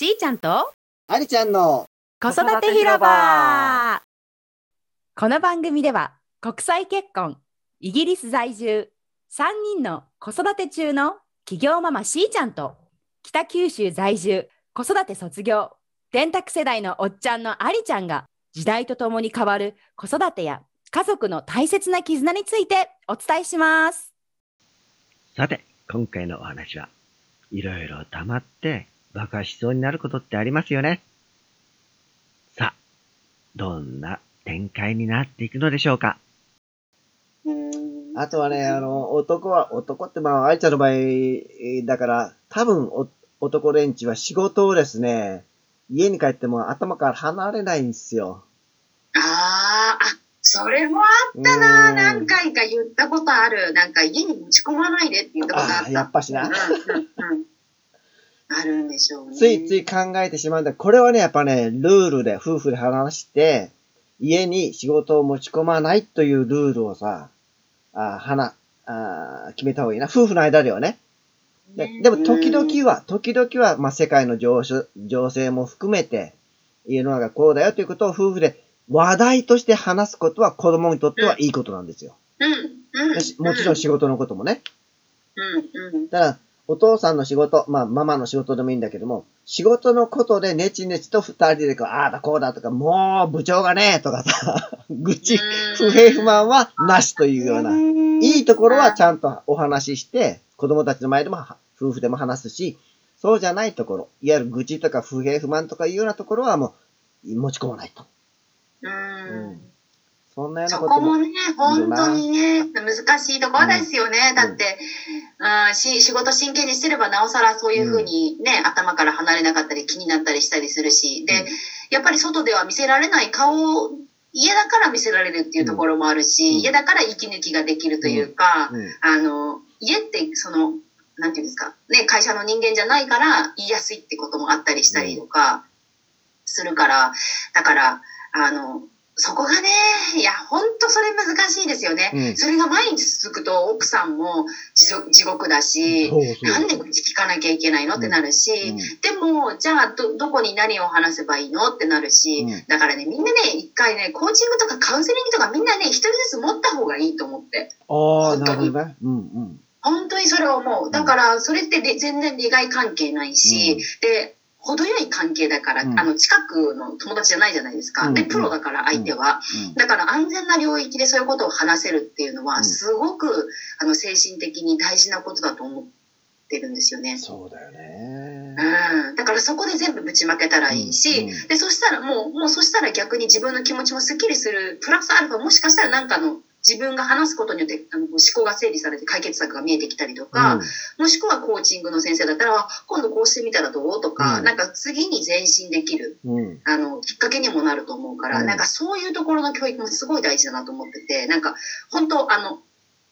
しーちゃんとありちゃんの子育て広場この番組では国際結婚、イギリス在住、3人の子育て中の企業ママしーちゃんと北九州在住、子育て卒業、電卓世代のおっちゃんのありちゃんが時代とともに変わる子育てや家族の大切な絆についてお伝えします。さて、今回のお話は、いろいろ溜まって爆破しそうになることってありますよね。さあ、どんな展開になっていくのでしょうか？あとはね、あの、男は、男ってまあ、あいちゃんの場合、だから、多分お、男連中は仕事をですね、家に帰っても頭から離れないんですよ。あーあ、それもあったな、うん何回か言ったことある。なんか家に持ち込まないでって言ったことあああ、った。やっぱしな。あるんでしょうね。ついつい考えてしまうんだ。これはね、やっぱね、ルールで、夫婦で話して、家に仕事を持ち込まないというルールをさ、あはな、あ決めた方がいいな。夫婦の間ではね。でねでも、時々は、時々は、まあ、世界の情勢情勢も含めて、家の中こうだよということを夫婦で話題として話すことは子供にとってはいいことなんですよ。うん、うん。もちろん仕事のこともね。うん、うん。ただ、お父さんの仕事、まあ、ママの仕事でもいいんだけども、仕事のことでネチネチと二人でこう、ああだこうだとか、もう部長がね、とかさ、愚痴、不平不満はなしというような、いいところはちゃんとお話しして、子供たちの前でもは夫婦でも話すし、そうじゃないところ、いわゆる愚痴とか不平不満とかいうようなところはもう、持ち込まないと。うん。そんなようなそことも。こもね、本当にね、難しいところですよね。ん。だって、うん、し仕事真剣にしてればなおさらそういうふうにね、頭から離れなかったり気になったりしたりするし、で、うん。やっぱり外では見せられない顔を家だから見せられるっていうところもあるし、うん。家だから息抜きができるというか、うん。あの、家ってその、なんていうんですか、ね、会社の人間じゃないから言いやすいってこともあったりしたりとかするから、だから、あの、そこがね、いや、ほんとそれ難しいですよね。うんそれが毎日続くと奥さんも地獄だし、そうそうなんで口聞かなきゃいけないの？ってなるし、うんでも、じゃあど、どこに何を話せばいいの？ってなるし、うんだからね、みんなね、一回ね、コーチングとかカウンセリングとかみんなね、一人ずつ持った方がいいと思って。ああ、なるほどね。うんうん。本当にそれは思う。だから、それってで全然利害関係ないし、うんで、程よい関係だから、うんあの、近くの友達じゃないじゃないですか。で、うんうんプロだから相手は。うんだから安全な領域でそういうことを話せるっていうのは、うんすごく、あの、精神的に大事なことだと思ってるんですよね。そうだよね。うん。だからそこで全部ぶちまけたらいいし、で、そしたらもう、もうそしたら逆に自分の気持ちもスッキリする、プラスアルファ、もしかしたらなんかの、自分が話すことによってあの思考が整理されて解決策が見えてきたりとか、もしくはコーチングの先生だったら、あ今度こうしてみたらどう？とか、うん。なんか次に前進できる、うん。うん。あの、きっかけにもなると思うから、うん。なんかそういうところの教育もすごい大事だなと思ってて、なんか本当あの、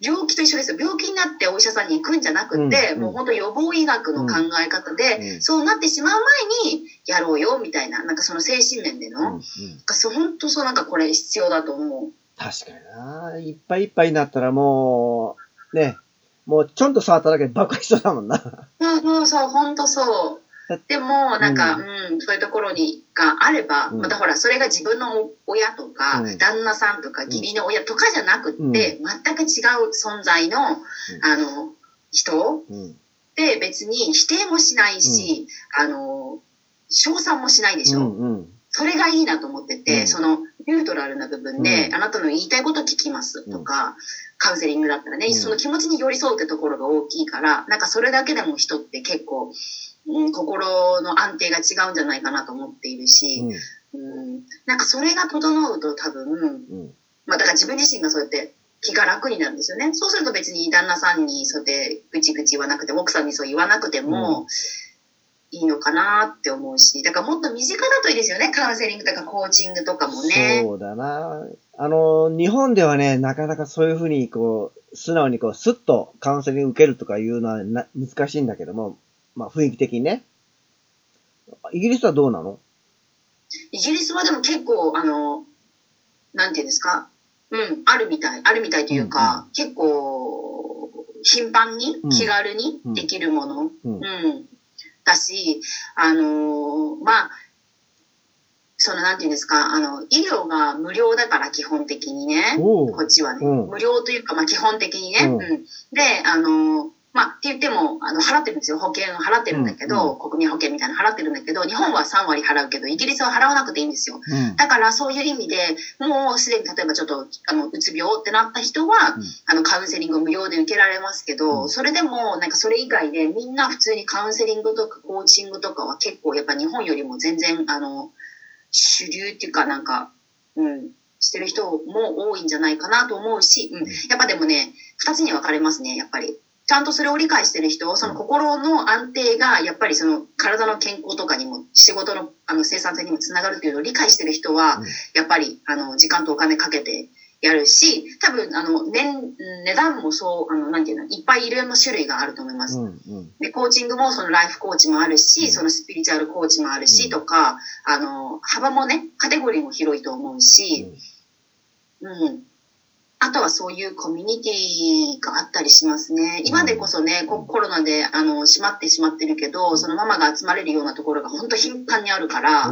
病気と一緒ですよ。病気になってお医者さんに行くんじゃなくて、うん。もう本当予防医学の考え方で、うん。そうなってしまう前にやろうよ、みたいな、なんかその精神面での、うん。なんかそう本当そうなんかこれ必要だと思う。確かにな。いっぱいいっぱいになったらもう、ね、もうちょんと触っただけで爆破しそうだもんな。そうそうそう、本当そうだ。でも、なんか、ううん、そういうところに、があれば、うんまたほら、それが自分の親とか、うん旦那さんとか、義理の親とかじゃなくって、うん全く違う存在の、あの、人うん。で別に否定もしないし、あの、称賛もしないでしょ。うんうん。それがいいなと思ってて、うん。その、ニュートラルな部分で、うん。あなたの言いたいこと聞きますとか、カウンセリングだったらね、うん。その気持ちに寄り添うってところが大きいから、なんかそれだけでも人って結構、うん、心の安定が違うんじゃないかなと思っているし、うん。なんかそれが整うと多分、うん。まあだから自分自身がそうやって気が楽になるんですよね。そうすると別に旦那さんにそうやってぐちぐち言わなくても、奥さんにそう言わなくても、いいのかなって思うし、だからもっと身近だといいですよね。カウンセリングとかコーチングとかもね。そうだな。あの、日本ではね、なかなかそういうふうに、こう、素直にこう、スッとカウンセリング受けるとかいうのはな難しいんだけども、まあ雰囲気的にね。イギリスはどうなの？イギリスはでも結構、あの、なんていうんですか、うん、あるみたい、あるみたいというか、結構、頻繁にうん気軽にできるもの、うんうんだし、あのーまあ、その、なんていうんですか、あの、医療が無料だから基本的にね。こっちはね。うん無料というか、まあ基本的にね。うんうんで、あの、まあって言っても、あの、払ってるんですよ。保険を払ってるんだけど、国民保険みたいなの払ってるんだけど、日本は3割払うけど、イギリスは払わなくていいんですよ。うん。だからそういう意味でもうすでに例えばちょっとあのうつ病ってなった人は、うんあのカウンセリングを無料で受けられますけど、うんそれでもなんかそれ以外でみんな普通にカウンセリングとかコーチングとかは結構やっぱ日本よりも全然あの主流っていうかなんか、うん、してる人も多いんじゃないかなと思うし、うん、やっぱでもね2つに分かれますねやっぱり。ちゃんとそれを理解してる人、その心の安定が、やっぱりその体の健康とかにも、仕事のあの生産性にもつながるっていうのを理解してる人はうん、やっぱり、あの、時間とお金かけてやるし、多分、あの、年、値段もそう、あの、なんていうの、いっぱいいろんな種類があると思います。うんうん。で、コーチングもそのライフコーチもあるし、うん。そのスピリチュアルコーチもあるし、うん。とか、あの、幅もね、カテゴリーも広いと思うし、うん。あとはそういうコミュニティがあったりしますね。今でこそね、こコロナであの閉まってしまってるけど、そのママが集まれるようなところが本当頻繁にあるから、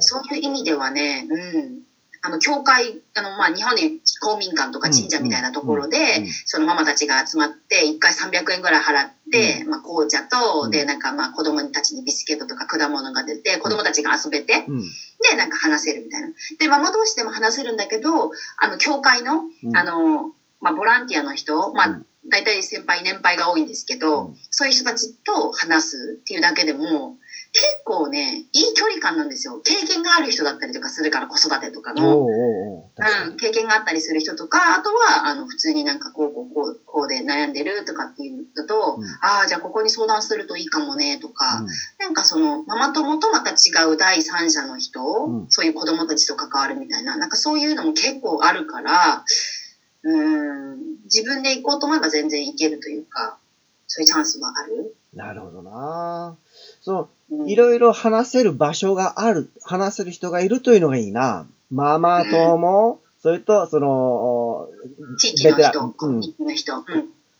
そういう意味ではね、うん。あの、教会、あの、まあ、日本で公民館とか神社みたいなところで、そのママたちが集まって、1回300円ぐらい払って、まあ、紅茶と、うん。で、なんかまあ、子供たちにビスケットとか果物が出て、子供たちが遊べて、うん。で、なんか話せるみたいな。で、ママ同士でも話せるんだけど、あの、教会の、うん。あの、まあ、ボランティアの人、まあうん、大体先輩、年配が多いんですけど、うん。そういう人たちと話すっていうだけでも、結構ね、いい距離感なんですよ。経験がある人だったりとかするから、子育てとかの。おうん、経験があったりする人とか、あとは、あの、普通になんかこう、こう、こう、こうで悩んでるとかっていうのだと、うん。ああ、じゃあここに相談するといいかもね、とか、になんかその、ママ友とまた違う第三者の人、うん。そういう子供たちと関わるみたいな、なんかそういうのも結構あるから、うん、自分で行こうと思えば全然行けるというか、そういうチャンスはある？うんなるほどな。そういろいろ話せる場所がある、話せる人がいるというのがいいな。ママ友、それと、その、地域の人、コミュニティの人、うん、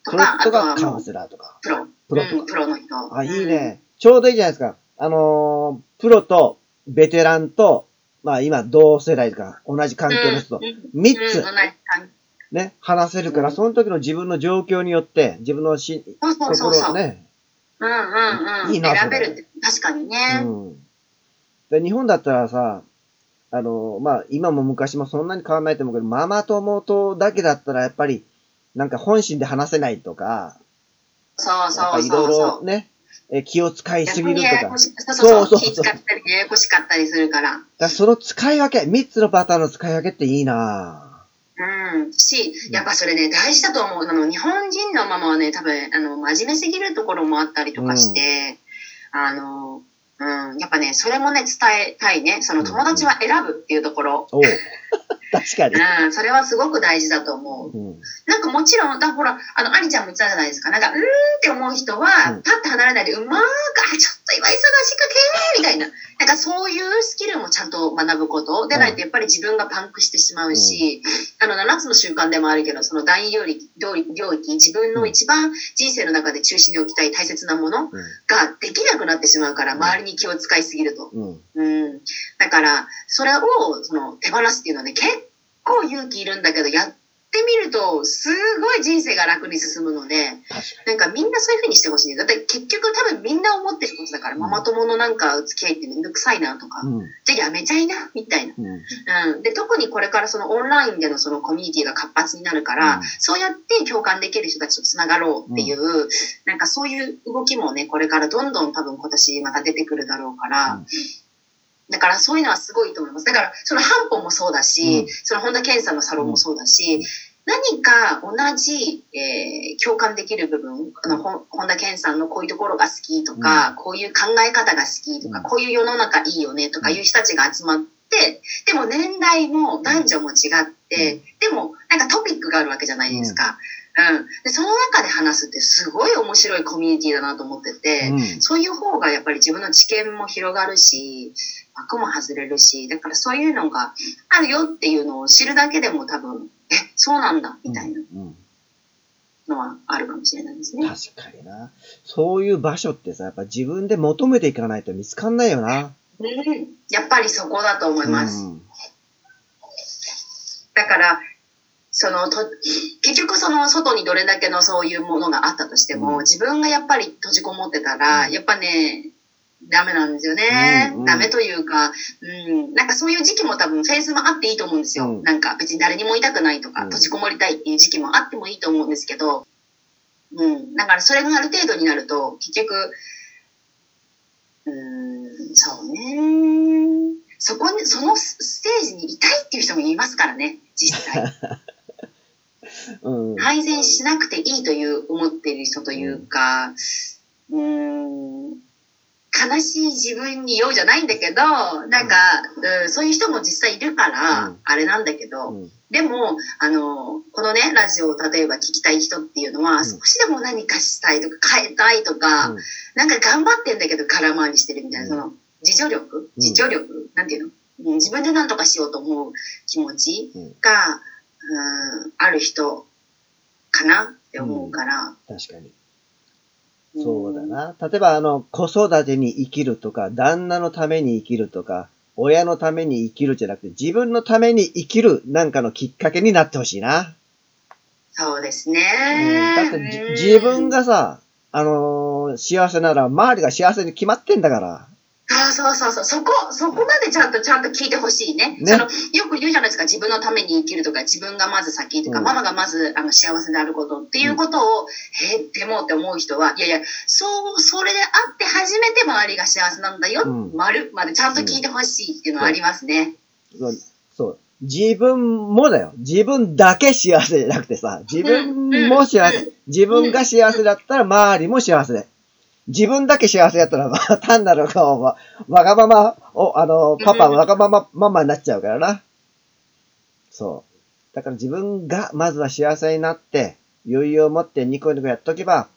とか、あととかカウンセラーとか。プロ、プロ。とかうん、プロの人。あ、いいね。ちょうどいいじゃないですか。あのープロと、ベテランと、まあ今、同世代とか、同じ環境の人と。うん、うん。三つ。うん。同じ環ね、話せるから、うんその時の自分の状況によって、自分のし、そうそうそうね、うんうんうん。いいな選べるって、確かにね。うん。で日本だったらさ、あの、まあ、今も昔もそんなに変わんないと思うけど、ママ友とだけだったらやっぱり、なんか本心で話せないとか、そうやっぱそういろいそうそう。ろね、え気を使いすぎるとか。そうそうそう。そうそう気使ったりね、ややこしかったりするから。らその使い分け、三つのパターンの使い分けっていいなうん。し、やっぱそれね、大事だと思う。あの、日本人のママはね、多分、あの、真面目すぎるところもあったりとかして、あの、うん、やっぱね、それもね、伝えたいね。その友達は選ぶっていうところ。おう 確かに。うん、それはすごく大事だと思う。うん。なんかもちろん、だほら、あの、アニちゃんも言ってたじゃないですか。なんか、うーんって思う人は、うんパッと離れないで、うまーく、あ、ちょっと今忙しいかけーみたいな。なんかそういうスキルもちゃんと学ぶこと。でないと、やっぱり自分がパンクしてしまうし、あの、7つの習慣でもあるけど、その第二領域、領域領域、自分の一番人生の中で中心に置きたい大切なものができなくなってしまうから、周りに気を使いすぎると。うん。うん。だから、それを、その、手放すっていうのはね、結構勇気いるんだけど、やってみると、すごい人生が楽に進むので、確なんかみんなそういう風にしてほしい。だって結局多分みんな思ってることだから、うんママ友のなんか付き合いってめんどくさいなとか。うん。じゃあやめちゃいな、みたいな。うん。うん。で、特にこれからそのオンラインでのそのコミュニティが活発になるから、うんそうやって共感できる人たちとつながろうっていう、なんかそういう動きもね、これからどんどん多分今年また出てくるだろうから、うんだからそういうのはすごいと思います。だからそのハンポもそうだし、うん。その本田健さんのサロンもそうだし、うん。何か同じ、えー共感できる部分、あの、本田健さんのこういうところが好きとか、こういう考え方が好きとか、うん。こういう世の中いいよねとかいう人たちが集まって、でも年代も男女も違って、でもなんかトピックがあるわけじゃないですか。うん。で、その中で話すってすごい面白いコミュニティだなと思ってて、うん。そういう方がやっぱり自分の知見も広がるし、枠も外れるし、だからそういうのがあるよっていうのを知るだけでも多分、え、そうなんだ、みたいなうん。のはあるかもしれないですね。確かにな。そういう場所ってさ、やっぱ自分で求めていかないと見つかんないよな。うん、やっぱりそこだと思います。うんだから、そのと結局その外にどれだけのそういうものがあったとしても、うん。自分がやっぱり閉じこもってたら、やっぱねダメなんですよね、うんうん。ダメというか、うん、なんかそういう時期も多分フェーズもあっていいと思うんですよ、うん。なんか別に誰にもいたくないとか、うん。閉じこもりたいっていう時期もあってもいいと思うんですけど、うん、だからそれがある程度になると結局うんそうね。そこにそのスステージにいたいっていう人もいますからね実際。うん。改善しなくていいという思っている人というか、うーん、悲しい自分に酔うじゃないんだけど、なんか、うん、そういう人も実際いるから、うん。あれなんだけど、うん。でも、あの、このね、ラジオを例えば聞きたい人っていうのは、ん。少しでも何かしたいとか変えたいとか、うん。なんか頑張ってんだけど空回りしてるみたいな、うん。その、自助力自助力、なんていうの？うん自分で何とかしようと思う気持ちうん。が、うん、ある人かなって思うから。確かに。そうだな。例えば、あの、子育てに生きるとか、旦那のために生きるとか、親のために生きるじゃなくて、自分のために生きるなんかのきっかけになってほしいな。そうですうんね。だってじ、自分がさ、あのー幸せなら、周りが幸せに決まってんだから。そうそうそうそう。そこ、そこまでちゃんと、ちゃんと聞いてほしいね。ねその、よく言うじゃないですか。自分のために生きるとか、自分がまず先とか、うんママがまず、あの、幸せであることっていうことを、えーでもって思う人は、いやいや、そう、それであって初めて周りが幸せなんだよ。うん丸までちゃんと聞いてほしいっていうのはありますね。そう。そう自分もだよ。自分だけ幸せじゃなくてさ、自分も幸うんせ。自分が幸せだったら周りも幸せで。自分だけ幸せだったら、まあ、単なる顔は、わがまま、お、あの、パパ、うんわがまま、ママになっちゃうからな。そう。だから自分が、まずは幸せになって、余裕を持ってニコニコやっとけば、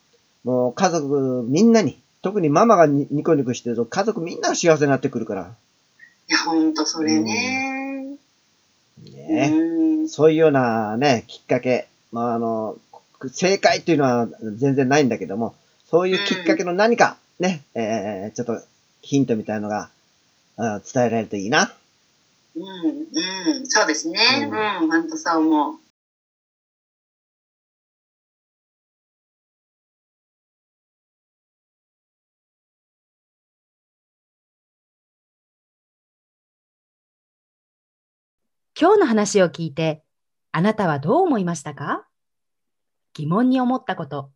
もう家族みんなに、特にママがニニコニコしてると、家族みんなが幸せになってくるから。いや、ほんとそれね。ねうんそういうようなね、きっかけ、まあ、あの、正解っていうのは全然ないんだけども、そういうきっかけの何か、ね、えー、ちょっとヒントみたいのが、うん伝えられるといいな。うん、うん、そうですね。ううんん、ほんとそう思う。今日の話を聞いて、あなたはどう思いましたか？疑問に思ったこと、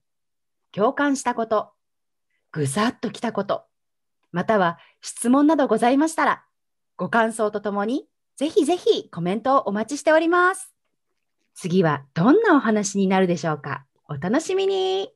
共感したこと、ぐさっときたこと、または質問などございましたら、ご感想とともに、ぜひぜひコメントをお待ちしております。次はどんなお話になるでしょうかお楽しみに